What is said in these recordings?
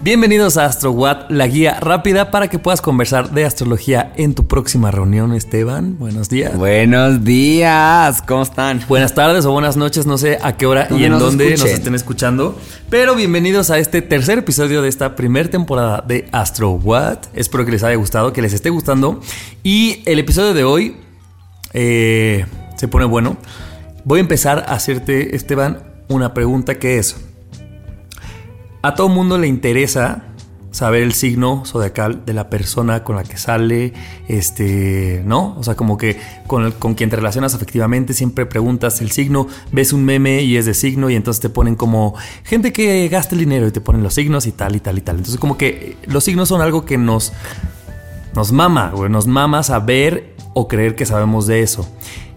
Bienvenidos a AstroWatt, la guía rápida para que puedas conversar de astrología en tu próxima reunión, Esteban. Buenos días. Buenos días, ¿cómo están? Buenas tardes o buenas noches, no sé a qué hora y en dónde nos estén escuchando. Pero bienvenidos a este tercer episodio de esta primera temporada de AstroWatt. Espero que les haya gustado, que les esté gustando. Y el episodio de hoy eh, se pone bueno. Voy a empezar a hacerte, Esteban, una pregunta que es a todo mundo le interesa saber el signo zodiacal de la persona con la que sale, este, ¿no? O sea, como que con, con quien te relacionas afectivamente, siempre preguntas el signo, ves un meme y es de signo y entonces te ponen como gente que gasta el dinero y te ponen los signos y tal y tal y tal. Entonces como que los signos son algo que nos, nos mama, güey, nos mama saber o creer que sabemos de eso.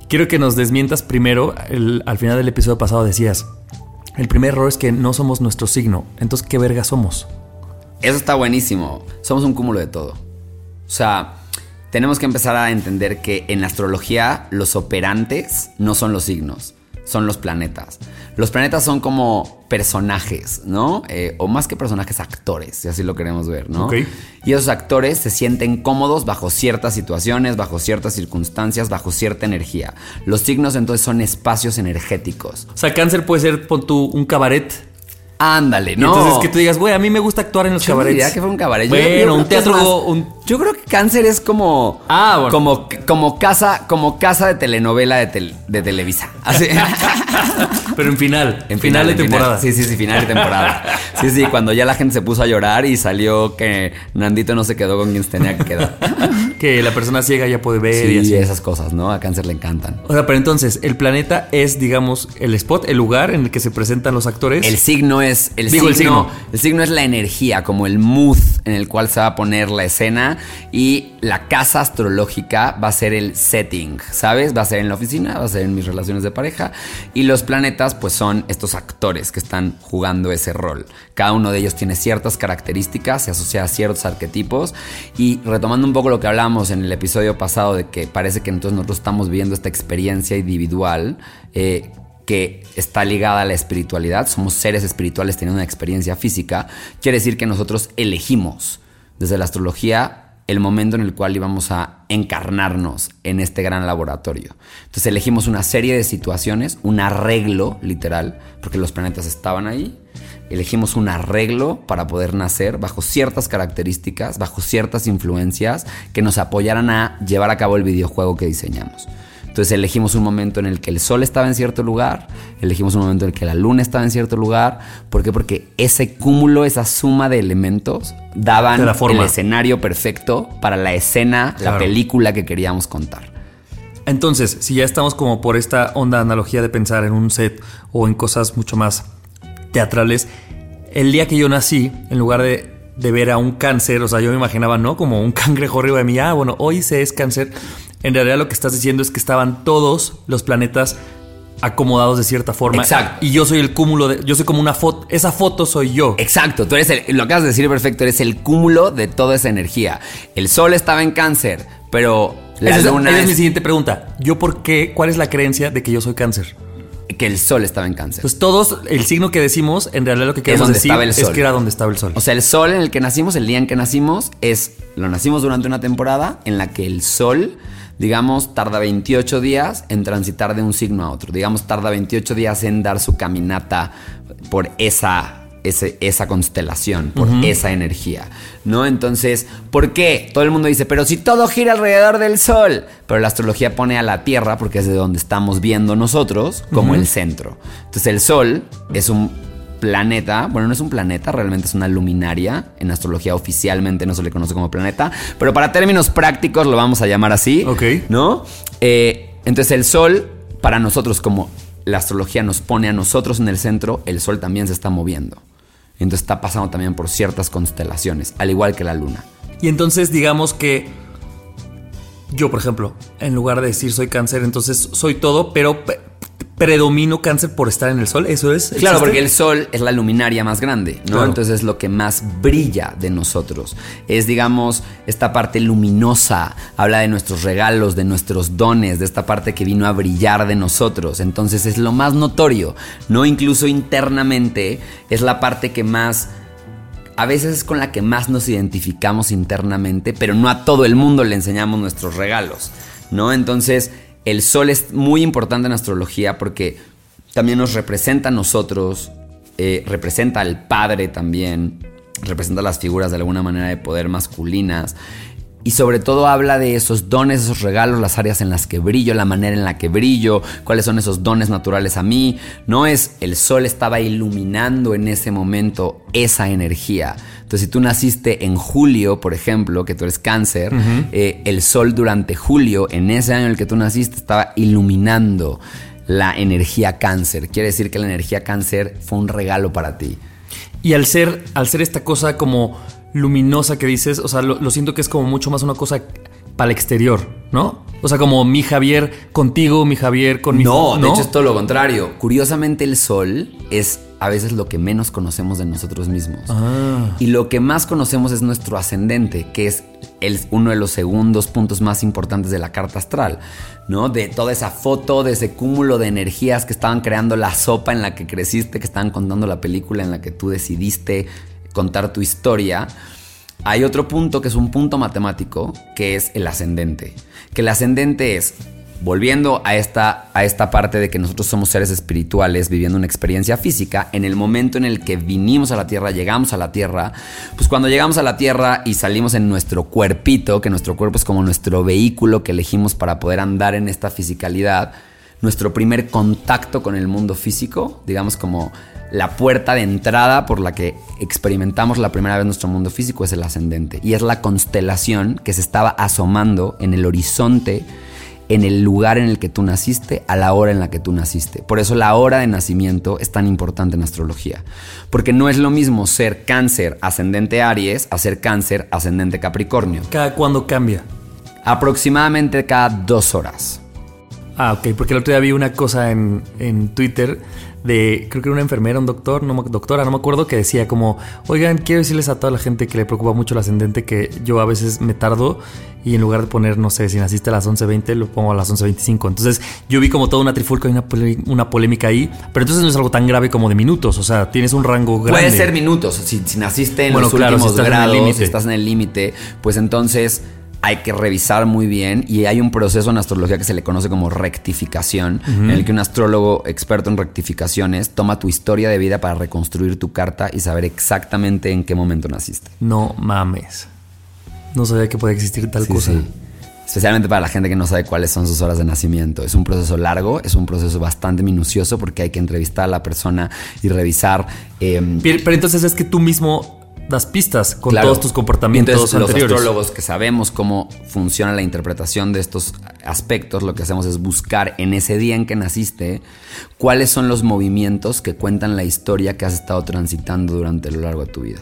Quiero que nos desmientas primero, al final del episodio pasado decías, el primer error es que no somos nuestro signo. Entonces, ¿qué verga somos? Eso está buenísimo. Somos un cúmulo de todo. O sea, tenemos que empezar a entender que en la astrología los operantes no son los signos son los planetas. Los planetas son como personajes, ¿no? Eh, o más que personajes, actores, si así lo queremos ver, ¿no? Y esos actores se sienten cómodos bajo ciertas situaciones, bajo ciertas circunstancias, bajo cierta energía. Los signos entonces son espacios energéticos. O sea, cáncer puede ser, pon tú, un cabaret Ándale, ¿no? entonces que tú digas, güey, a mí me gusta actuar en los yo cabarets. que fue un cabaret. Bueno, un teatro. un... Yo creo que cáncer es como. Ah, bueno. Como, como casa, como casa de telenovela de, de Televisa. Así. Pero en final. En final, de temporada. Sí, sí, sí, final de temporada. Sí, sí, cuando ya la gente se puso a llorar y salió que Nandito no se quedó con quien tenía que quedar. que la persona ciega ya puede ver y así. esas cosas, ¿no? A cáncer le encantan. O sea, pero entonces, el planeta es, digamos, el spot, el lugar en el que se presentan los actores. El signo es. El signo, el signo. El signo es la energía, como el mood en el cual se va a poner la escena. Y la casa astrológica va a ser el setting, ¿sabes? Va a ser en la oficina, va a ser en mis relaciones de pareja. Y los planetas, pues son estos actores que están jugando ese rol. Cada uno de ellos tiene ciertas características, se asocia a ciertos arquetipos. Y retomando un poco lo que hablábamos en el episodio pasado de que parece que entonces nosotros estamos viviendo esta experiencia individual. Eh, que está ligada a la espiritualidad, somos seres espirituales teniendo una experiencia física, quiere decir que nosotros elegimos desde la astrología el momento en el cual íbamos a encarnarnos en este gran laboratorio. Entonces elegimos una serie de situaciones, un arreglo literal, porque los planetas estaban ahí. Elegimos un arreglo para poder nacer bajo ciertas características, bajo ciertas influencias que nos apoyaran a llevar a cabo el videojuego que diseñamos. Entonces elegimos un momento en el que el sol estaba en cierto lugar, elegimos un momento en el que la luna estaba en cierto lugar. ¿Por qué? Porque ese cúmulo, esa suma de elementos daban el escenario perfecto para la escena, la película que queríamos contar. Entonces, si ya estamos como por esta onda analogía de pensar en un set o en cosas mucho más teatrales, el día que yo nací, en lugar de, de ver a un cáncer, o sea, yo me imaginaba, ¿no? Como un cangrejo arriba de mí, ah, bueno, hoy se es cáncer. En realidad lo que estás diciendo es que estaban todos los planetas acomodados de cierta forma. Exacto. Y yo soy el cúmulo de. Yo soy como una foto. Esa foto soy yo. Exacto. Tú eres el. Lo acabas de decir perfecto. Eres el cúmulo de toda esa energía. El sol estaba en cáncer, pero La esa, luna esa es, es- mi siguiente pregunta. ¿Yo por qué? ¿Cuál es la creencia de que yo soy cáncer? que el sol estaba en cáncer. Pues todos, el signo que decimos, en realidad lo que queremos donde decir es que era donde estaba el sol. O sea, el sol en el que nacimos, el día en que nacimos, es. Lo nacimos durante una temporada en la que el sol, digamos, tarda 28 días en transitar de un signo a otro. Digamos, tarda 28 días en dar su caminata por esa. ese- esa constelación, por esa energía, ¿no? Entonces, ¿por qué? Todo el mundo dice, pero si todo gira alrededor del Sol, pero la astrología pone a la Tierra, porque es de donde estamos viendo nosotros, como el centro. Entonces, el Sol es un planeta, bueno, no es un planeta, realmente es una luminaria. En astrología oficialmente no se le conoce como planeta, pero para términos prácticos lo vamos a llamar así. Ok. ¿No? Eh, entonces el Sol, para nosotros, como la astrología nos pone a nosotros en el centro, el Sol también se está moviendo. Entonces está pasando también por ciertas constelaciones, al igual que la Luna. Y entonces digamos que yo, por ejemplo, en lugar de decir soy cáncer, entonces soy todo, pero pe- predomino cáncer por estar en el sol. ¿Eso es? Claro, ¿Existe? porque el sol es la luminaria más grande, ¿no? Claro. Entonces es lo que más brilla de nosotros. Es, digamos, esta parte luminosa, habla de nuestros regalos, de nuestros dones, de esta parte que vino a brillar de nosotros. Entonces es lo más notorio, ¿no? Incluso internamente es la parte que más a veces es con la que más nos identificamos internamente, pero no a todo el mundo le enseñamos nuestros regalos, ¿no? Entonces, el sol es muy importante en astrología porque también nos representa a nosotros, eh, representa al padre también, representa las figuras de alguna manera de poder masculinas. Y sobre todo habla de esos dones, esos regalos, las áreas en las que brillo, la manera en la que brillo, cuáles son esos dones naturales a mí. No es el sol estaba iluminando en ese momento esa energía. Entonces, si tú naciste en julio, por ejemplo, que tú eres cáncer, eh, el sol durante julio, en ese año en el que tú naciste, estaba iluminando la energía cáncer. Quiere decir que la energía cáncer fue un regalo para ti. Y al ser, al ser esta cosa como luminosa que dices, o sea, lo, lo siento que es como mucho más una cosa para el exterior, ¿no? O sea, como mi Javier contigo, mi Javier con mi No, de hecho es todo lo contrario. Curiosamente el sol es a veces lo que menos conocemos de nosotros mismos. Ah. Y lo que más conocemos es nuestro ascendente, que es el- uno de los segundos puntos más importantes de la carta astral, ¿no? De toda esa foto, de ese cúmulo de energías que estaban creando la sopa en la que creciste, que estaban contando la película en la que tú decidiste contar tu historia. Hay otro punto que es un punto matemático, que es el ascendente. Que el ascendente es, volviendo a esta, a esta parte de que nosotros somos seres espirituales viviendo una experiencia física, en el momento en el que vinimos a la Tierra, llegamos a la Tierra, pues cuando llegamos a la Tierra y salimos en nuestro cuerpito, que nuestro cuerpo es como nuestro vehículo que elegimos para poder andar en esta fisicalidad, nuestro primer contacto con el mundo físico, digamos como la puerta de entrada por la que experimentamos la primera vez nuestro mundo físico es el ascendente. Y es la constelación que se estaba asomando en el horizonte, en el lugar en el que tú naciste, a la hora en la que tú naciste. Por eso la hora de nacimiento es tan importante en astrología. Porque no es lo mismo ser cáncer ascendente Aries a ser cáncer ascendente Capricornio. ¿Cada cuándo cambia? Aproximadamente cada dos horas. Ah, ok, porque el otro día vi una cosa en, en Twitter de, creo que era una enfermera, un doctor, no, doctora, no me acuerdo, que decía como, oigan, quiero decirles a toda la gente que le preocupa mucho el ascendente que yo a veces me tardo y en lugar de poner, no sé, si naciste a las 11.20, lo pongo a las 11.25. Entonces yo vi como toda una trifulca y una, una polémica ahí, pero entonces no es algo tan grave como de minutos, o sea, tienes un rango grande. Puede ser minutos. Si, si naciste en Bueno, los claro, si últimos en el grados, si estás en el límite, pues entonces hay que revisar muy bien y hay un proceso en astrología que se le conoce como rectificación, en el que un astrólogo experto en rectificaciones toma tu historia de vida para reconstruir tu carta y saber exactamente en qué momento naciste. No mames. No sabía que podía existir tal Sí, cosa. sí. Especialmente para la gente que no sabe cuáles son sus horas de nacimiento. Es un proceso largo, es un proceso bastante minucioso porque hay que entrevistar a la persona y revisar Pero, pero entonces es que tú mismo das pistas con Claro. todos tus comportamientos Entonces, anteriores. Los astrólogos que sabemos cómo funciona la interpretación de estos aspectos, lo que hacemos es buscar en ese día en que naciste cuáles son los movimientos que cuentan la historia que has estado transitando durante lo largo de tu vida.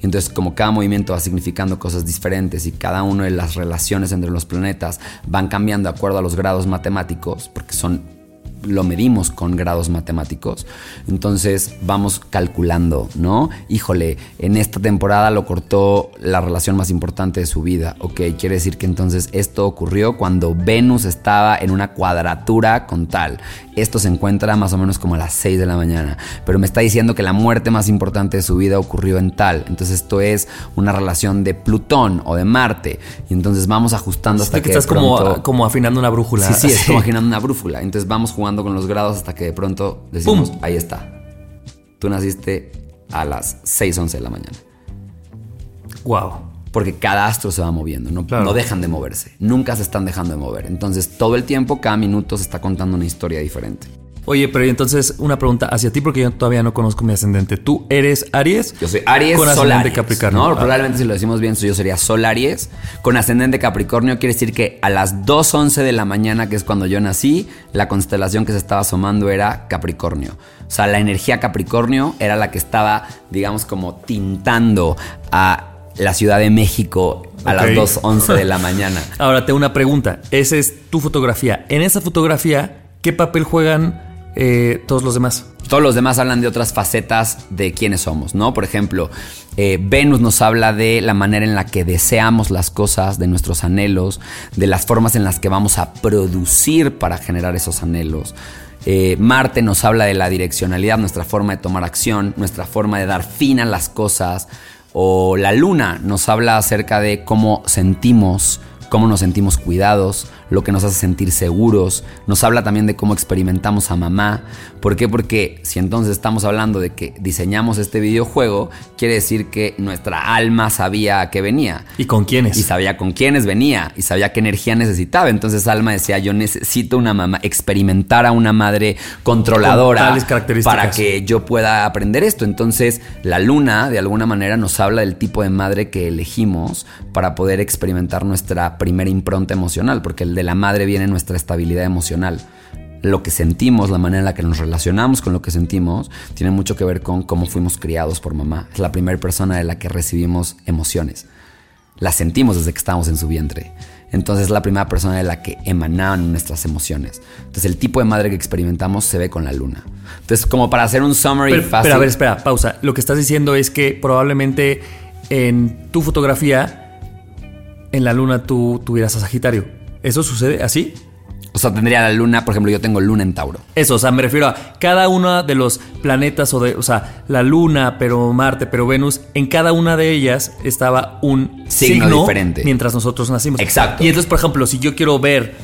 Y entonces, como cada movimiento va significando cosas diferentes y cada una de las relaciones entre los planetas van cambiando de acuerdo a los grados matemáticos, porque son lo medimos con grados matemáticos. Entonces vamos calculando, ¿no? Híjole, en esta temporada lo cortó la relación más importante de su vida. Ok, quiere decir que entonces esto ocurrió cuando Venus estaba en una cuadratura con tal. Esto se encuentra más o menos como a las 6 de la mañana. Pero me está diciendo que la muerte más importante de su vida ocurrió en tal. Entonces esto es una relación de Plutón o de Marte. Y entonces vamos ajustando hasta que, estás como, como afinando una brújula. Sí, sí, es como afinando una brújula. Entonces vamos jugando con los grados hasta que de pronto decimos, ahí está. Tú naciste a las 6, 11 de la mañana. Wow porque cada astro se va moviendo, no, no, dejan de moverse, nunca se están dejando de mover. Entonces todo el tiempo, cada minuto se está contando una historia diferente. Oye, pero entonces una pregunta hacia ti porque yo todavía no conozco mi ascendente. ¿Tú eres Aries? Yo soy Aries con ascendente Capricornio. No, probablemente si lo decimos bien, yo sería Sol Aries con ascendente Capricornio. Quiere decir que a las 2.11 de la mañana, que es cuando yo nací, la constelación que se estaba asomando era Capricornio. O sea, la energía Capricornio era la que estaba, digamos, como tintando a la Ciudad de México a las 2.11 de la mañana. Ahora, tengo una pregunta. Esa es tu fotografía. En esa fotografía, ¿qué papel juegan eh, todos los demás? Todos los demás hablan de otras facetas de quiénes somos, ¿no? Por ejemplo, eh, Venus nos habla de la manera en la que deseamos las cosas, de nuestros anhelos, de las formas en las que vamos a producir para generar esos anhelos. Eh, Marte nos habla de la direccionalidad, nuestra forma de tomar acción, nuestra forma de dar fin a las cosas, o la luna nos habla acerca de cómo sentimos, cómo nos sentimos cuidados, lo que nos hace sentir seguros, nos habla también de cómo experimentamos a mamá. ¿Por qué? Porque si entonces estamos hablando de que diseñamos este videojuego, quiere decir que nuestra alma sabía a qué venía. ¿Y con quiénes? Y sabía con quiénes venía y sabía qué energía necesitaba. Entonces alma decía, yo necesito una mamá, experimentar a una madre controladora para que yo pueda aprender esto. Entonces la luna de alguna manera nos habla del tipo de madre que elegimos para poder experimentar nuestra primera impronta emocional, porque el de la madre viene nuestra estabilidad emocional. Lo que sentimos, la manera en la que nos relacionamos con lo que sentimos, tiene mucho que ver con cómo fuimos criados por mamá. Es la primera persona de la que recibimos emociones. Las sentimos desde que estamos en su vientre. Entonces es la primera persona de la que emanaban nuestras emociones. Entonces el tipo de madre que experimentamos se ve con la luna. Entonces como para hacer un summary pero, fácil... Pero a ver, espera, pausa. Lo que estás diciendo es que probablemente en tu fotografía, en la luna tú tuvieras a Sagitario. ¿Eso sucede así? O sea, tendría la luna, por ejemplo, yo tengo luna en Tauro. Eso, o sea, me refiero a cada uno de los planetas o de, o sea, la luna, pero Marte, pero Venus, en cada una de ellas estaba un signo, diferente mientras nosotros nacimos. Exacto. Y entonces, por ejemplo, si yo quiero ver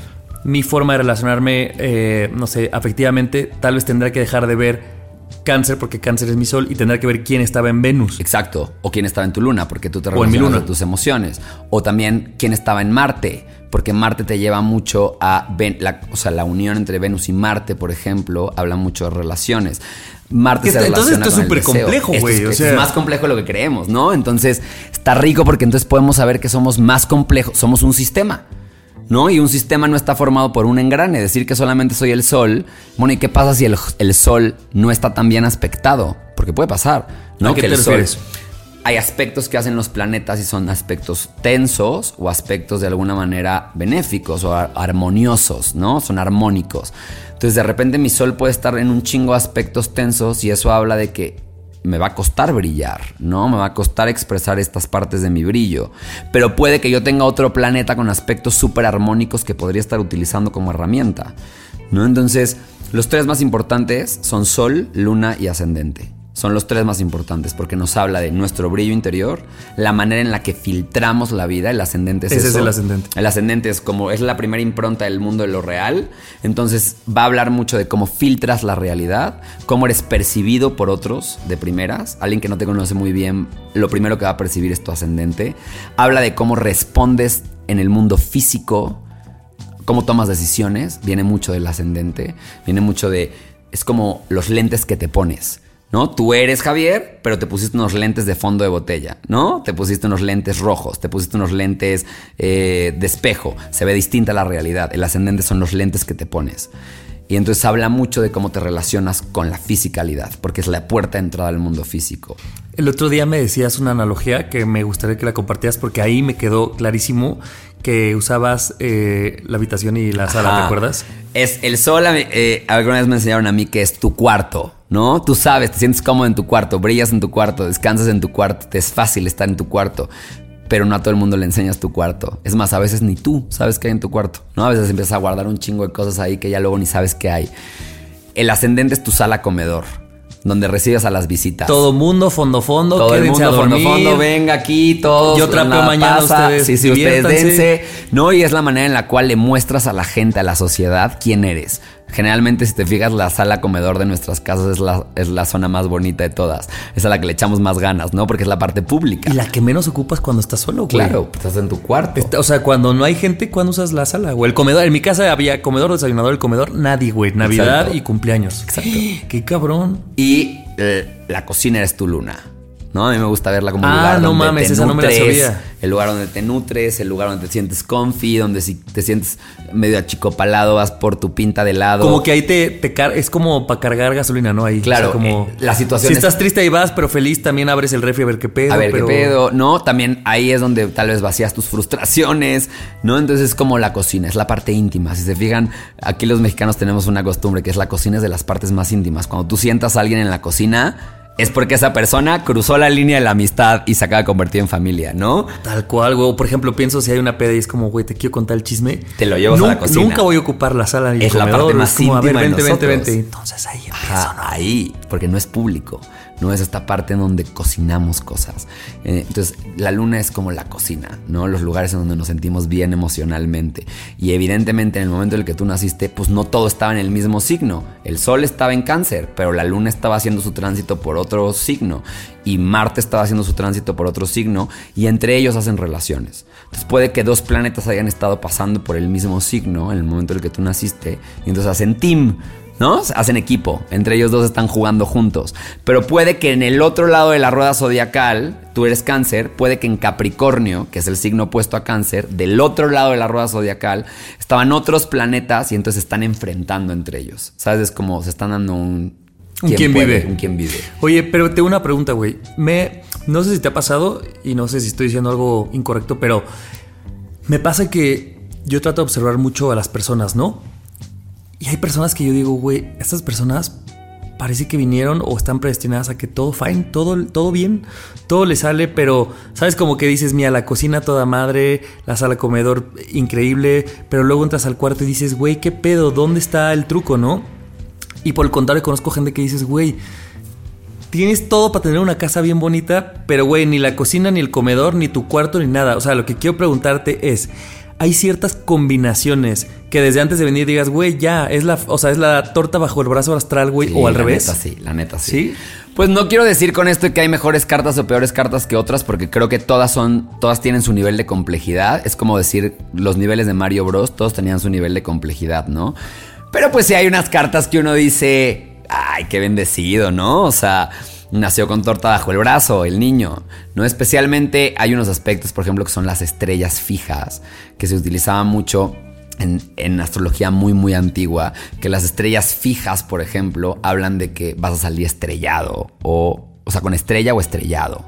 mi forma de relacionarme, eh, no sé, afectivamente, tal vez tendré que dejar de ver cáncer porque cáncer es mi sol y tendrá que ver quién estaba en Venus. Exacto. O quién estaba en tu luna porque tú te relacionas tus emociones. O también quién estaba en Marte porque Marte te lleva mucho a... la, o sea, la unión entre Venus y Marte, por ejemplo, habla mucho de relaciones. Marte se Entonces esto es súper complejo, güey. Es, es más complejo de lo que creemos, ¿no? Entonces está rico porque entonces podemos saber que somos más complejos, somos un sistema. ¿no? Y un sistema no está formado por un engrane. Decir que solamente soy el Sol, bueno, ¿y qué pasa si el, el Sol no está tan bien aspectado? Porque puede pasar, ¿no? que el Sol hay aspectos que hacen los planetas y son aspectos tensos o aspectos de alguna manera benéficos o armoniosos, ¿no? Son armónicos. Entonces de repente mi sol puede estar en un chingo de aspectos tensos y eso habla de que me va a costar brillar, ¿no? Me va a costar expresar estas partes de mi brillo. Pero puede que yo tenga otro planeta con aspectos súper armónicos que podría estar utilizando como herramienta, ¿no? Entonces, los tres más importantes son Sol, Luna y Ascendente son los tres más importantes porque nos habla de nuestro brillo interior, la manera en la que filtramos la vida, el ascendente es Ese es el ascendente. El ascendente es como es la primera impronta del mundo de lo real, entonces va a hablar mucho de cómo filtras la realidad, cómo eres percibido por otros de primeras, alguien que no te conoce muy bien, lo primero que va a percibir es tu ascendente. Habla de cómo respondes en el mundo físico, cómo tomas decisiones, viene mucho del ascendente, viene mucho de es como los lentes que te pones ¿no? Tú eres Javier, pero te pusiste unos lentes de fondo de botella, ¿no? Te pusiste unos lentes rojos, te pusiste unos lentes eh, de espejo. Se ve distinta la realidad. El ascendente son los lentes que te pones. Y entonces habla mucho de cómo te relacionas con la fisicalidad, porque es la puerta de entrada al mundo físico. El otro día me decías una analogía que me gustaría que la compartieras porque ahí me quedó clarísimo que usabas eh, la habitación y la sala, ¿te acuerdas? Es el sol, eh, alguna vez me enseñaron a mí que es tu cuarto, ¿no? Tú sabes, te sientes cómodo en tu cuarto, brillas en tu cuarto, descansas en tu cuarto, te es fácil estar en tu cuarto. Pero no a todo el mundo le enseñas tu cuarto. Es más, a veces ni tú sabes qué hay en tu cuarto, ¿no? A veces empiezas a guardar un chingo de cosas ahí que ya luego ni sabes qué hay. El ascendente es tu sala comedor donde recibes a las visitas. Todo mundo, fondo, fondo, todo el mundo, fondo, fondo, venga aquí, todos. Yo trapeo mañana ustedes. Sí, sí, ustedes dense. No, y es la manera en la cual le muestras a la gente, a la sociedad, quién eres. Generalmente, si te fijas, la sala comedor de nuestras casas es la, es la zona más bonita de todas. Es a la que le echamos más ganas, ¿no? Porque es la parte pública. Y la que menos ocupas cuando estás solo, güey. Claro, estás en tu cuarto. o sea, cuando no hay gente, ¿cuándo usas la sala? O el comedor. En mi casa había comedor, desayunador, el comedor, nadie, güey. Navidad y cumpleaños. Exacto. Qué cabrón. Y eh, la cocina eres tu luna. ¿No? A mí me gusta verla como un ah, lugar no donde mames, te esa nutres, no me la sabía. el lugar donde te nutres, el lugar donde te sientes comfy, donde si te sientes medio achicopalado vas por tu pinta de lado. Como que ahí te, te es como para cargar gasolina, ¿no? Ahí. Claro, como eh, la situación Si estás triste ahí vas, pero feliz también abres el refri a ver qué pedo. A ver pero... qué pedo, ¿no? También ahí es donde tal vez vacías tus frustraciones, ¿no? Entonces es como la cocina, es la parte íntima. Si se fijan, aquí los mexicanos tenemos una costumbre que es la cocina es de las partes más íntimas. Cuando tú sientas a alguien en la cocina es porque esa persona cruzó la línea de la amistad y se acaba de convertir en familia, ¿no? Tal cual, güey. Por ejemplo, pienso si hay una peda y es como, güey, te quiero contar el chisme. Te lo llevas a la cocina. Nunca voy a ocupar la sala ni Es la parte más como, íntima a ver, de vente, vente. Entonces ahí empiezo, ¿no? Ahí, porque no es público. No es esta parte en donde cocinamos cosas. Eh, Entonces, la luna es como la cocina, ¿no? Los lugares en donde nos sentimos bien emocionalmente. Y evidentemente, en el momento en el que tú naciste, pues no todo estaba en el mismo signo. El sol estaba en cáncer, pero la luna estaba haciendo su tránsito por otro signo. Y Marte estaba haciendo su tránsito por otro signo. Y entre ellos hacen relaciones. Entonces, puede que dos planetas hayan estado pasando por el mismo signo en el momento en el que tú naciste. Y entonces hacen team. ¿No? Hacen equipo, entre ellos dos están jugando juntos. Pero puede que en el otro lado de la rueda zodiacal, tú eres cáncer, puede que en Capricornio, que es el signo opuesto a cáncer, del otro lado de la rueda zodiacal, estaban otros planetas y entonces se están enfrentando entre ellos. ¿Sabes? Es como se están dando un... Un quién puede, vive. Un quién vive. Oye, pero tengo una pregunta, güey. Me, no sé si te ha pasado y no sé si estoy diciendo algo incorrecto, pero me pasa que yo trato de observar mucho a las personas, ¿no? Y hay personas que yo digo, güey, estas personas parece que vinieron o están predestinadas a que todo fine, todo, todo bien, todo le sale, pero sabes como que dices, mira, la cocina toda madre, la sala comedor increíble, pero luego entras al cuarto y dices, güey, ¿qué pedo? ¿Dónde está el truco, no? Y por el contrario, conozco gente que dices, güey, tienes todo para tener una casa bien bonita, pero güey, ni la cocina, ni el comedor, ni tu cuarto, ni nada. O sea, lo que quiero preguntarte es, hay ciertas combinaciones que desde antes de venir digas, güey, ya, es la, o sea, es la torta bajo el brazo astral, güey, Sí, o al la revés. Neta, sí, la neta sí. ¿Sí? Pues no quiero decir con esto que hay mejores cartas o peores cartas que otras, porque creo que todas son, todas tienen su nivel de complejidad. Es como decir los niveles de Mario Bros. Todos tenían su nivel de complejidad, ¿no? Pero pues sí hay unas cartas que uno dice, ay, qué bendecido, ¿no? O sea, nació con torta bajo el brazo, el niño, ¿no? Especialmente hay unos aspectos, por ejemplo, que son las estrellas fijas, que se utilizaban mucho en, en, astrología muy, muy antigua, que las estrellas fijas, por ejemplo, hablan de que vas a salir estrellado, o, o sea, con estrella o estrellado.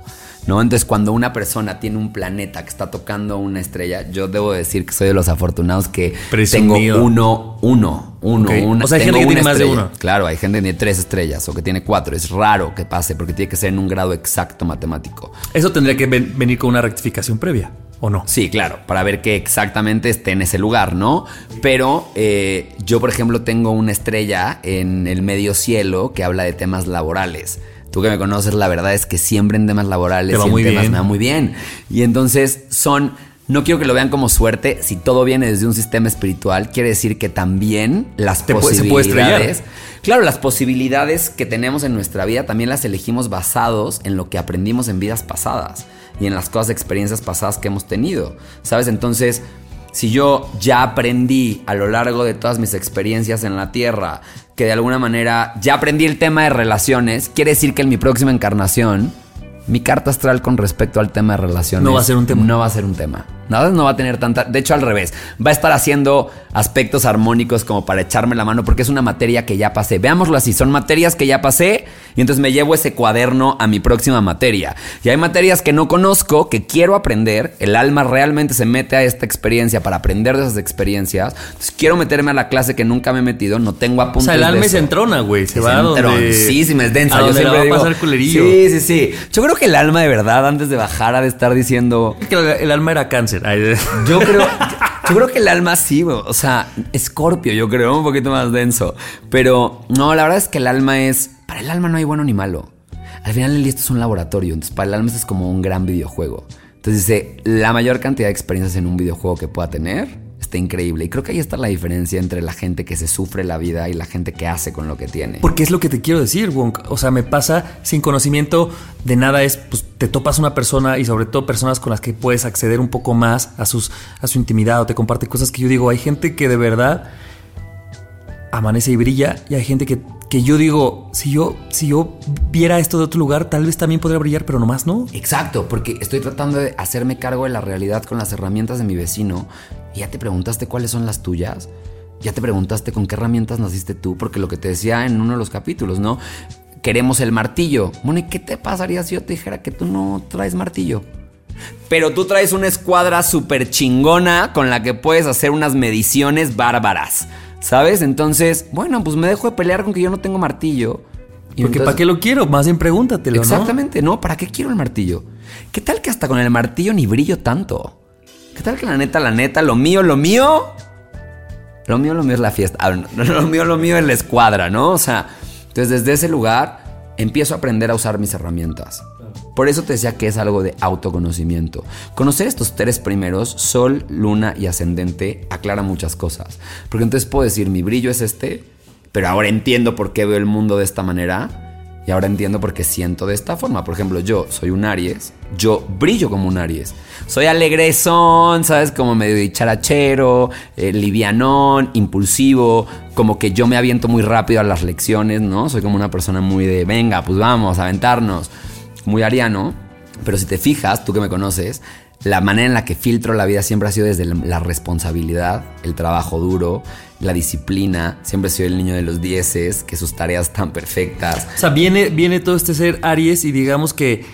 ¿No? Entonces, cuando una persona tiene un planeta que está tocando una estrella, yo debo decir que soy de los afortunados que Presumido. tengo uno, uno, uno, Ok. una. O sea, hay gente que tiene más de uno. Claro, hay gente que tiene tres estrellas o que tiene cuatro. Es raro que pase porque tiene que ser en un grado exacto matemático. Eso tendría que ven- venir con una rectificación previa, ¿o no? Sí, claro, para ver que exactamente esté en ese lugar, ¿no? Pero eh, yo, por ejemplo, tengo una estrella en el medio cielo que habla de temas laborales. Tú que me conoces, la verdad es que siempre en temas laborales va y en muy temas bien. me va muy bien. Y entonces son, no quiero que lo vean como suerte, si todo viene desde un sistema espiritual, quiere decir que también las Te puede posibilidades... Claro, las posibilidades que tenemos en nuestra vida también las elegimos basados en lo que aprendimos en vidas pasadas y en las cosas, experiencias pasadas que hemos tenido. ¿Sabes? Entonces, si yo ya aprendí a lo largo de todas mis experiencias en la Tierra que de alguna manera ya aprendí el tema de relaciones, quiere decir que en mi próxima encarnación, mi carta astral con respecto al tema de relaciones No va a ser un tema. No va a ser un tema. Nada no va a tener tanta. De hecho, al revés. Va a estar haciendo aspectos armónicos como para echarme la mano porque es una materia que ya pasé. Veámoslo así: son materias que ya pasé y entonces me llevo ese cuaderno a mi próxima materia. Y hay materias que no conozco, que quiero aprender. El alma realmente se mete a esta experiencia para aprender de esas experiencias. Entonces quiero meterme a la clase que nunca me he metido, no tengo apuntes. O sea, el alma se entrona, güey. Se va a donde. Sí, sí, me es densa. A donde va a pasar culerillo. Sí, sí, sí. Yo creo que el alma de verdad, antes de bajar, ha de estar diciendo. Que el alma era cáncer. Yo creo. Yo creo que el alma sí, o sea, escorpio, yo creo, un poquito más denso. Pero no, la verdad es que el alma es. Para el alma no hay bueno ni malo. Al final el esto es un laboratorio, entonces para el alma esto es como un gran videojuego. Entonces dice, la mayor cantidad de experiencias en un videojuego que pueda tener está increíble. Y creo que ahí está la diferencia entre la gente que se sufre la vida y la gente que hace con lo que tiene. Porque es lo que te quiero decir, Wonk. O sea, me pasa sin conocimiento de nada es, pues te topas una persona y sobre todo personas con las que puedes acceder un poco más a, sus, a su intimidad o te comparte cosas que yo digo, hay gente que de verdad amanece y brilla y hay gente que que yo digo, si yo, si yo viera esto de otro lugar, tal vez también podría brillar, pero nomás no. Exacto, porque estoy tratando de hacerme cargo de la realidad con las herramientas de mi vecino. ¿Y ya te preguntaste cuáles son las tuyas? ¿Ya te preguntaste con qué herramientas naciste tú? Porque lo que te decía en uno de los capítulos, ¿no? Queremos el martillo. ¿y qué te pasaría si yo te dijera que tú no traes martillo? Pero tú traes una escuadra súper chingona con la que puedes hacer unas mediciones bárbaras. ¿Sabes? Entonces, bueno, pues me dejo de pelear con que yo no tengo martillo. Y Porque ¿para qué lo quiero? Más bien pregúntatelo, Exactamente, ¿no? ¿Para qué quiero el martillo? ¿Qué tal que hasta con el martillo ni brillo tanto? ¿Qué tal que la neta, la neta, lo mío, lo mío? Lo mío, lo mío es la fiesta. Ah, lo mío, lo mío es la escuadra, ¿no? O sea, entonces desde ese lugar empiezo a aprender a usar mis herramientas. Por eso te decía que es algo de autoconocimiento. Conocer estos tres primeros, Sol, Luna y Ascendente, aclara muchas cosas. Porque entonces puedo decir, mi brillo es este, pero ahora entiendo por qué veo el mundo de esta manera. Y ahora entiendo por qué siento de esta forma. Por ejemplo, yo soy un Aries, yo brillo como un Aries. Soy alegrezón, ¿sabes? Como medio dicharachero, eh, livianón, impulsivo, como que yo me aviento muy rápido a las lecciones, ¿no? Soy como una persona muy de, venga, pues vamos, aventarnos muy ariano, pero si te fijas, tú que me conoces, la manera en la que filtro la vida siempre ha sido desde la responsabilidad, el trabajo duro, la disciplina. Siempre soy el niño de los dieces, que sus tareas tan perfectas. O sea, viene, viene todo este ser Aries y digamos que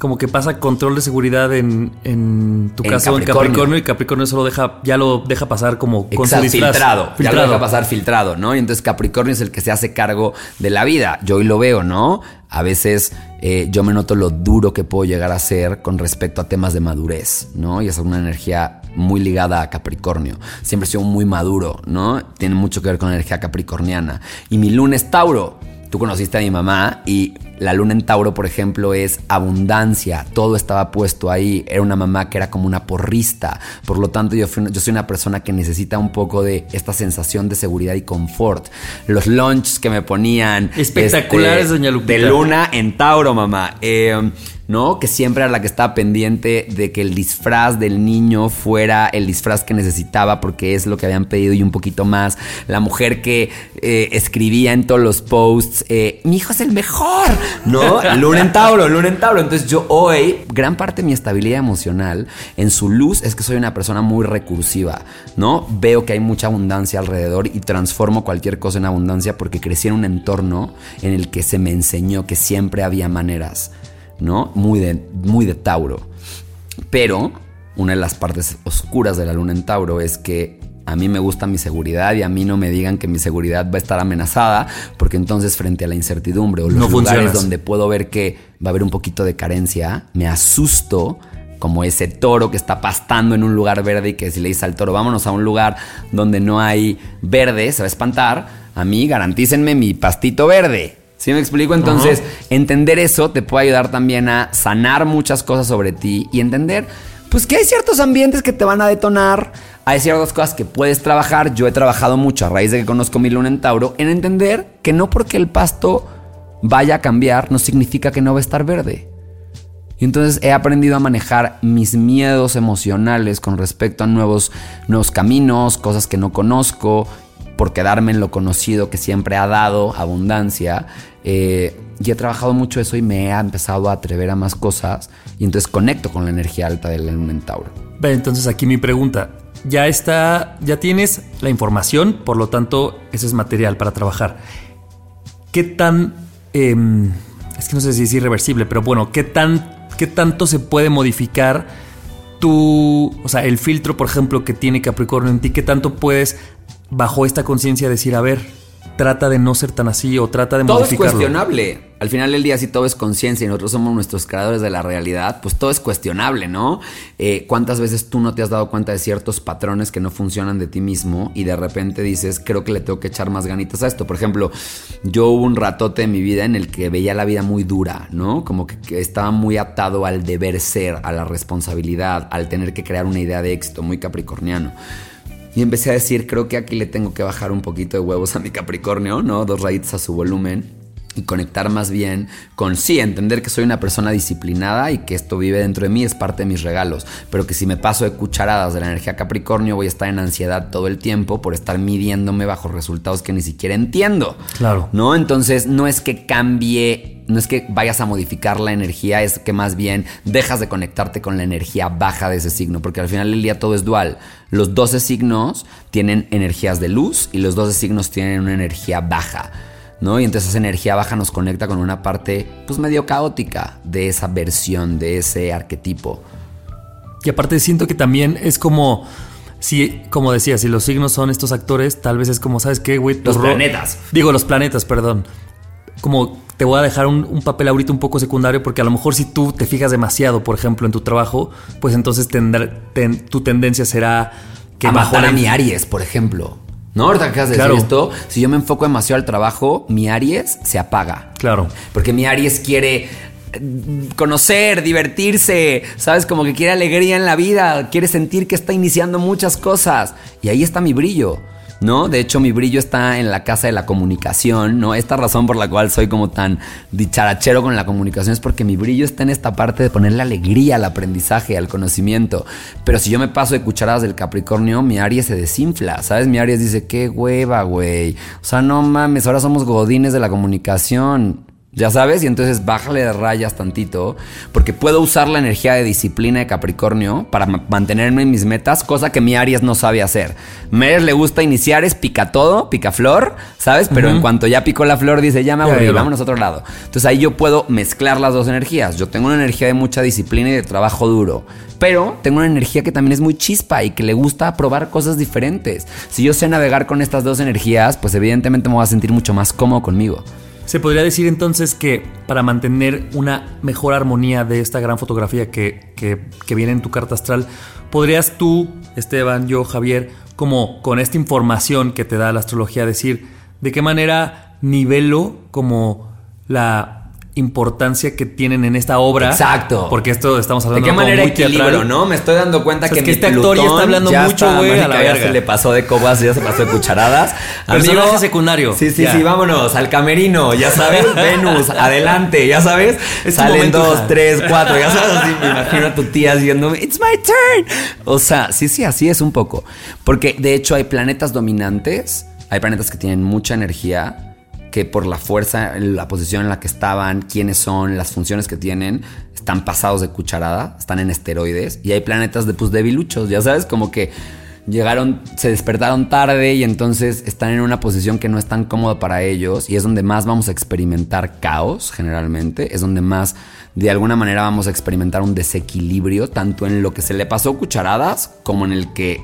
como que pasa control de seguridad en, en tu caso en Capricornio y Capricornio solo deja, ya lo deja pasar como con su filtrado, Ya lo deja pasar filtrado, ¿no? Y entonces Capricornio es el que se hace cargo de la vida. Yo hoy lo veo, ¿no? A veces eh, yo me noto lo duro que puedo llegar a ser con respecto a temas de madurez, ¿no? Y es una energía muy ligada a Capricornio. Siempre he sido muy maduro, ¿no? Tiene mucho que ver con la energía capricorniana. Y mi luna es Tauro. Tú conociste a mi mamá y la luna en Tauro, por ejemplo, es abundancia. Todo estaba puesto ahí. Era una mamá que era como una porrista. Por lo tanto, yo, yo soy una persona que necesita un poco de esta sensación de seguridad y confort. Los lunches que me ponían. Espectaculares, este, doña Lupita. De luna en Tauro, mamá. Eh, ¿no? Que siempre era la que estaba pendiente de que el disfraz del niño fuera el disfraz que necesitaba porque es lo que habían pedido y un poquito más. La mujer que eh, escribía en todos los posts, eh, mi hijo es el mejor, ¿no? Luna en Tauro, Luna en Tauro. Entonces yo hoy, gran parte de mi estabilidad emocional en su luz es que soy una persona muy recursiva, ¿no? Veo que hay mucha abundancia alrededor y transformo cualquier cosa en abundancia porque crecí en un entorno en el que se me enseñó que siempre había maneras. ¿No? Muy de, muy de Tauro. Pero una de las partes oscuras de la luna en Tauro es que a mí me gusta mi seguridad y a mí no me digan que mi seguridad va a estar amenazada, porque entonces frente a la incertidumbre o los lugares donde puedo ver que va a haber un poquito de carencia, me asusto como ese toro que está pastando en un lugar verde y que si le dice al toro, vámonos a un lugar donde no hay verde, se va a espantar, a mí garantícenme mi pastito verde. ¿Sí me explico? Entonces, entender eso te puede ayudar también a sanar muchas cosas sobre ti y entender, pues que hay ciertos ambientes que te van a detonar, hay ciertas cosas que puedes trabajar. Yo he trabajado mucho a raíz de que conozco mi luna en Tauro en entender que no porque el pasto vaya a cambiar no significa que no va a estar verde. Y entonces he aprendido a manejar mis miedos emocionales con respecto a nuevos, nuevos caminos, cosas que no conozco, por quedarme en lo conocido que siempre ha dado abundancia. Eh, y he trabajado mucho eso y me he empezado a atrever a más cosas y entonces conecto con la energía alta del Tauro. Entonces aquí mi pregunta, ya está, ya tienes la información, por lo tanto, eso es material para trabajar. ¿Qué tan, em, es que no sé si es irreversible, pero bueno, qué tan, qué tanto se puede modificar tu, o sea, el filtro, por ejemplo, que tiene Capricornio en ti, qué tanto puedes bajo esta conciencia decir, a ver, trata de no ser tan así o trata de todo modificarlo. Todo es cuestionable. Al final del día, si todo es conciencia y nosotros somos nuestros creadores de la realidad, pues todo es cuestionable, ¿no? Eh, ¿Cuántas veces tú no te has dado cuenta de ciertos patrones que no funcionan de ti mismo y de repente dices, creo que le tengo que echar más ganitas a esto? Por ejemplo, yo hubo un ratote en mi vida en el que veía la vida muy dura, ¿no? Como que estaba muy atado al deber ser, a la responsabilidad, al tener que crear una idea de éxito, muy capricorniano. Y empecé a decir, creo que aquí le tengo que bajar un poquito de huevos a mi Capricornio, ¿no? Dos rayitas a su volumen y conectar más bien con sí, entender que soy una persona disciplinada y que esto vive dentro de mí, es parte de mis regalos, pero que si me paso de cucharadas de la energía Capricornio voy a estar en ansiedad todo el tiempo por estar midiéndome bajo resultados que ni siquiera entiendo. Claro. ¿No? Entonces no es que cambie no es que vayas a modificar la energía, es que más bien dejas de conectarte con la energía baja de ese signo, porque al final del día todo es dual. Los 12 signos tienen energías de luz y los 12 signos tienen una energía baja. ¿No? Y entonces esa energía baja nos conecta con una parte pues medio caótica de esa versión, de ese arquetipo. Y aparte siento que también es como si, como decía, si los signos son estos actores, tal vez es como, ¿sabes qué, güey? Los planetas. Digo, los planetas, perdón. Como te voy a dejar un, papel ahorita un poco secundario porque a lo mejor si tú te fijas demasiado, por ejemplo, en tu trabajo, pues entonces tu tendencia será que a matar a mi Aries, por ejemplo. ¿No? Ahorita que acabas de decir esto, si yo me enfoco demasiado al trabajo, mi Aries se apaga. Claro. Porque mi Aries quiere mm, conocer, divertirse, ¿sabes? Como que quiere alegría en la vida, quiere sentir que está iniciando muchas cosas. Y ahí está mi brillo. ¿No? De hecho, mi brillo está en la casa de la comunicación, ¿no? Esta razón por la cual soy como tan dicharachero con la comunicación es porque mi brillo está en esta parte de ponerle alegría al aprendizaje, al conocimiento. Pero si yo me paso de cucharadas del Capricornio, mi Aries se desinfla, ¿sabes? Mi Aries dice, qué hueva, güey. O sea, no mames, ahora somos godines de la comunicación. Ya sabes, y entonces bájale de rayas tantito, porque puedo usar la energía de disciplina de Capricornio para mantenerme en mis metas, cosa que mi Aries no sabe hacer. Aries le gusta iniciar, es pica todo, pica flor, ¿sabes? Pero en cuanto ya picó la flor, dice, ya me aburrí, vámonos a otro lado. Entonces ahí yo puedo mezclar las dos energías. Yo tengo una energía de mucha disciplina y de trabajo duro, pero tengo una energía que también es muy chispa y que le gusta probar cosas diferentes. Si yo sé navegar con estas dos energías, pues evidentemente me voy a sentir mucho más cómodo conmigo. Se podría decir entonces que para mantener una mejor armonía de esta gran fotografía que, que, viene en tu carta astral, podrías tú, Esteban, yo, Javier, como con esta información que te da la astrología, decir de qué manera nivelo como la importancia que tienen en esta obra. Exacto. Porque esto estamos hablando de qué manera muy equilibrio, ¿no? Me estoy dando cuenta que, este actor ya está hablando mucho, güey, a la verga. Ya se le pasó de cobas, ya se pasó de cucharadas. Amigo secundario. Sí, sí, sí, vámonos al camerino, ya sabes, Venus, adelante, ya sabes. Salen dos, tres, cuatro, ya sabes, así me imagino a tu tía diciendo, "It's my turn." O sea, sí, sí, así es un poco, porque de hecho hay planetas dominantes, hay planetas que tienen mucha energía que por la fuerza, la posición en la que estaban, quiénes son, las funciones que tienen, están pasados de cucharada, están en esteroides y hay planetas de pues debiluchos, ya sabes, como que llegaron, se despertaron tarde y entonces están en una posición que no es tan cómoda para ellos y es donde más vamos a experimentar caos generalmente, es donde más de alguna manera vamos a experimentar un desequilibrio tanto en lo que se le pasó cucharadas como en el que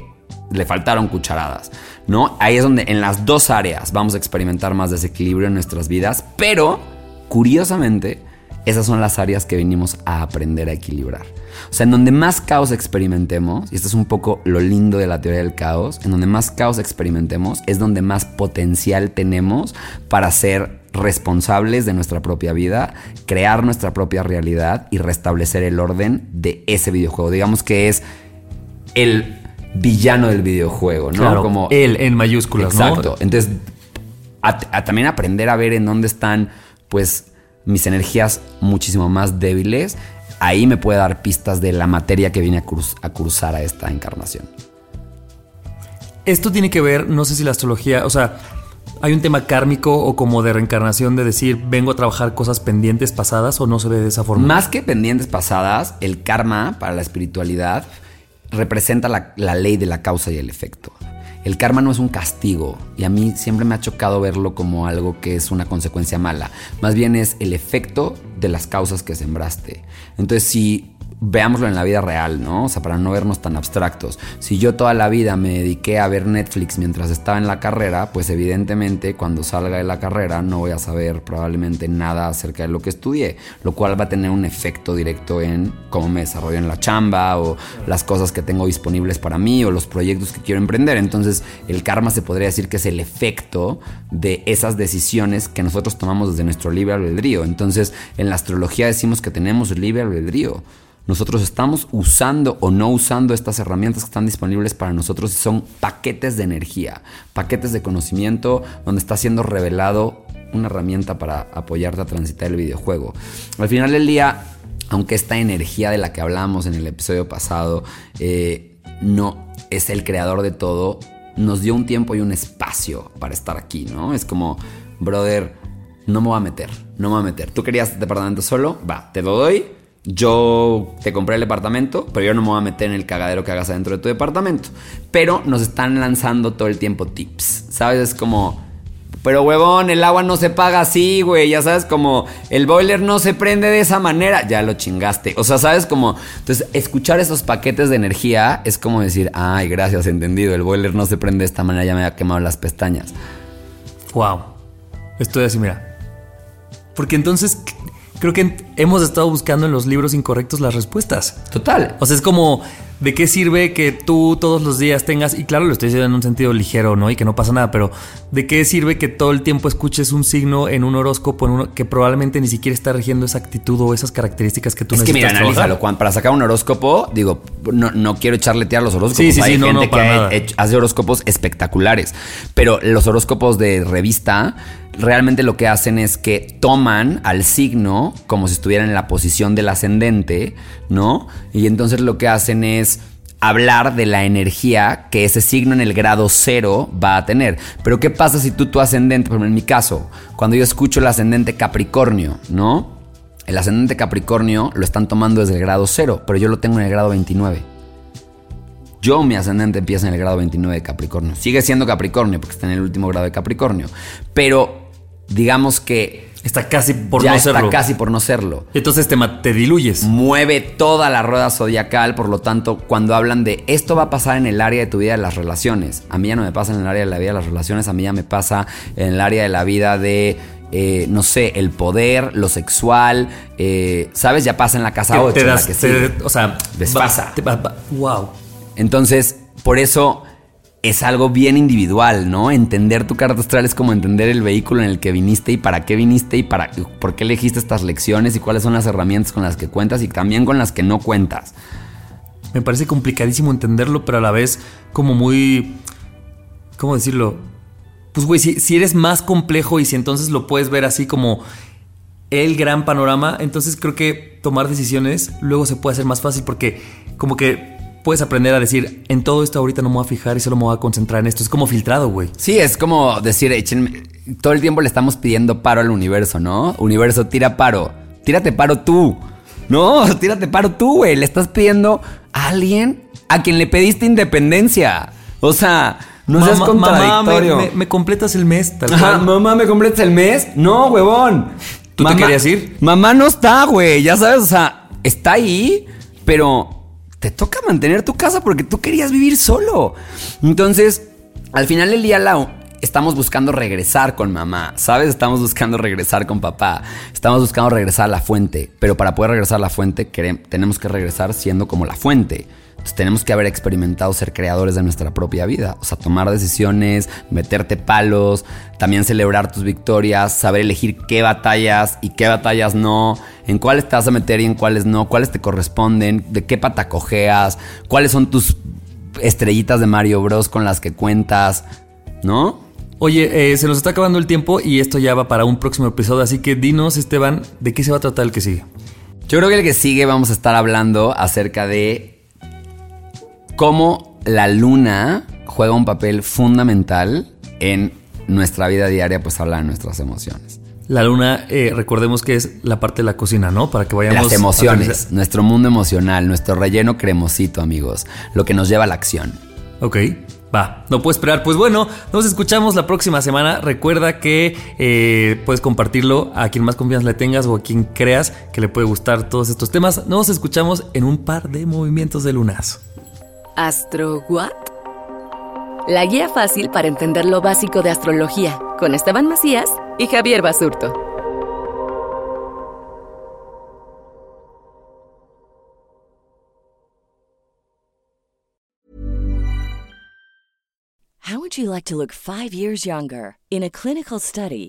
le faltaron cucharadas, ¿no? Ahí es donde en las dos áreas vamos a experimentar más desequilibrio en nuestras vidas, pero curiosamente esas son las áreas que venimos a aprender a equilibrar. O sea, en donde más caos experimentemos, y esto es un poco lo lindo de la teoría del caos, en donde más caos experimentemos es donde más potencial tenemos para ser responsables de nuestra propia vida, crear nuestra propia realidad y restablecer el orden de ese videojuego. Digamos que es el villano del videojuego, ¿no? Claro, Como él en mayúsculas, exacto. Entonces, también aprender a ver en dónde están, pues, mis energías muchísimo más débiles. Ahí me puede dar pistas de la materia que viene a, cruzar a esta encarnación. Esto tiene que ver, no sé si la astrología, o sea, ¿Hay un tema kármico o como de reencarnación de decir vengo a trabajar cosas pendientes pasadas o no se ve de esa forma? Más que pendientes pasadas, el karma para la espiritualidad representa la, ley de la causa y el efecto. El karma no es un castigo y a mí siempre me ha chocado verlo como algo que es una consecuencia mala. Más bien es el efecto de las causas que sembraste. Entonces si veámoslo en la vida real, ¿no? O sea, para no vernos tan abstractos. Si yo toda la vida me dediqué a ver Netflix mientras estaba en la carrera, pues evidentemente cuando salga de la carrera no voy a saber probablemente nada acerca de lo que estudié, lo cual va a tener un efecto directo en cómo me desarrollo en la chamba o las cosas que tengo disponibles para mí o los proyectos que quiero emprender. Entonces, el karma se podría decir que es el efecto de esas decisiones que nosotros tomamos desde nuestro libre albedrío. Entonces, en la astrología decimos que tenemos libre albedrío. Nosotros estamos usando o no usando estas herramientas que están disponibles para nosotros y son paquetes de energía, paquetes de conocimiento donde está siendo revelado una herramienta para apoyarte a transitar el videojuego. Al final del día, aunque esta energía de la que hablamos en el episodio pasado eh, no es el creador de todo, nos dio un tiempo y un espacio para estar aquí, ¿no? Es como, brother, no me voy a meter, no me voy a meter. ¿Tú querías departamento solo? Va, te lo doy yo te compré el departamento, pero yo no me voy a meter en el cagadero que hagas adentro de tu departamento. Pero nos están lanzando todo el tiempo tips. ¿Sabes? Es como, pero huevón, el agua no se paga así, güey. Ya sabes, como el boiler no se prende de esa manera. Ya lo chingaste. O sea, ¿sabes? Como, entonces, escuchar esos paquetes de energía es como decir, ay, gracias, entendido. El boiler no se prende de esta manera, ya me ha quemado las pestañas. Wow. Estoy así, mira. Porque entonces, creo que hemos estado buscando en los libros incorrectos las respuestas. Total. O sea, es como, ¿de qué sirve que tú todos los días tengas, y claro, lo estoy diciendo en un sentido ligero, ¿no? Y que no pasa nada, pero ¿de qué sirve que todo el tiempo escuches un signo en un horóscopo en uno, que probablemente ni siquiera está regiendo esa actitud o esas características que tú es necesitas? Es que mira, analízalo. para sacar un horóscopo, digo, no, no quiero a los horóscopos. Sí, sí, Hay gente que hace horóscopos espectaculares, pero los horóscopos de revista realmente lo que hacen es que toman al signo como si estuvieran en la posición del ascendente, ¿no? Y entonces lo que hacen es hablar de la energía que ese signo en el grado cero va a tener. Pero ¿qué pasa si tú tu ascendente, por ejemplo en mi caso, cuando yo escucho el ascendente Capricornio, ¿no? El ascendente Capricornio lo están tomando desde el grado cero, pero yo lo tengo en el grado 29. Yo, mi ascendente empieza en el grado 29 de Capricornio. Sigue siendo Capricornio porque está en el último grado de Capricornio. Pero digamos que Está casi por ya no está serlo. casi por no serlo. Entonces te, te, diluyes. Mueve toda la rueda zodiacal, por lo tanto, cuando hablan de esto va a pasar en el área de tu vida de las relaciones, a mí ya no me pasa en el área de la vida de las relaciones, a mí ya me pasa en el área de la vida de, eh, no sé, el poder, lo sexual, eh, ¿sabes? Ya pasa en la casa 8, en la que o sea, desfasa. wow. Entonces, por eso es algo bien individual, ¿no? Entender tu carta astral es como entender el vehículo en el que viniste y para qué viniste y para por qué elegiste estas lecciones y cuáles son las herramientas con las que cuentas y también con las que no cuentas. Me parece complicadísimo entenderlo, pero a la vez como muy... ¿Cómo decirlo? Pues güey, si, si eres más complejo y si entonces lo puedes ver así como el gran panorama, entonces creo que tomar decisiones luego se puede hacer más fácil porque como que puedes aprender a decir, en todo esto ahorita no me voy a fijar y solo me voy a concentrar en esto. Es como filtrado, güey. Sí, es como decir, todo el tiempo le estamos pidiendo paro al universo, ¿no? Universo, tira paro. Tírate paro tú. No, tírate paro tú, güey. Le estás pidiendo a alguien a quien le pediste independencia. O sea, no seas contradictorio. Mamá, me, completas el mes, tal Ajá, mamá, ¿me completas el mes? No, huevón. ¿Tú te querías ir? Mamá no está, güey. Ya sabes, o sea, está ahí, pero te toca mantener tu casa porque tú querías vivir solo. Entonces, al final del día, Lau, estamos buscando regresar con mamá, ¿sabes? Estamos buscando regresar con papá, estamos buscando regresar a la fuente, pero para poder regresar a la fuente tenemos que regresar siendo como la fuente. Entonces tenemos que haber experimentado ser creadores de nuestra propia vida, o sea, tomar decisiones, meterte palos, también celebrar tus victorias, saber elegir qué batallas y qué batallas no, en cuáles te vas a meter y en cuáles no, cuáles te corresponden, de qué pata cojeas, cuáles son tus estrellitas de Mario Bros con las que cuentas, ¿no? Oye, eh, se nos está acabando el tiempo y esto ya va para un próximo episodio, así que dinos, Esteban, ¿de qué se va a tratar el que sigue? Yo creo que el que sigue vamos a estar hablando acerca de cómo la luna juega un papel fundamental en nuestra vida diaria pues habla de nuestras emociones. La luna, eh, recordemos que es la parte de la cocina, ¿no? Para que vayamos. Las emociones, nuestro mundo emocional, nuestro relleno cremosito, amigos. Lo que nos lleva a la acción. Ok, va, no puedo esperar. Pues bueno, nos escuchamos la próxima semana. Recuerda que eh, puedes compartirlo a quien más confianza le tengas o a quien creas que le puede gustar todos estos temas. Nos escuchamos en un par de movimientos de lunas. ¿Astro What? La guía fácil para entender lo básico de astrología con Esteban Macías y Javier Basurto. How would you like to look five years younger? In a clinical study,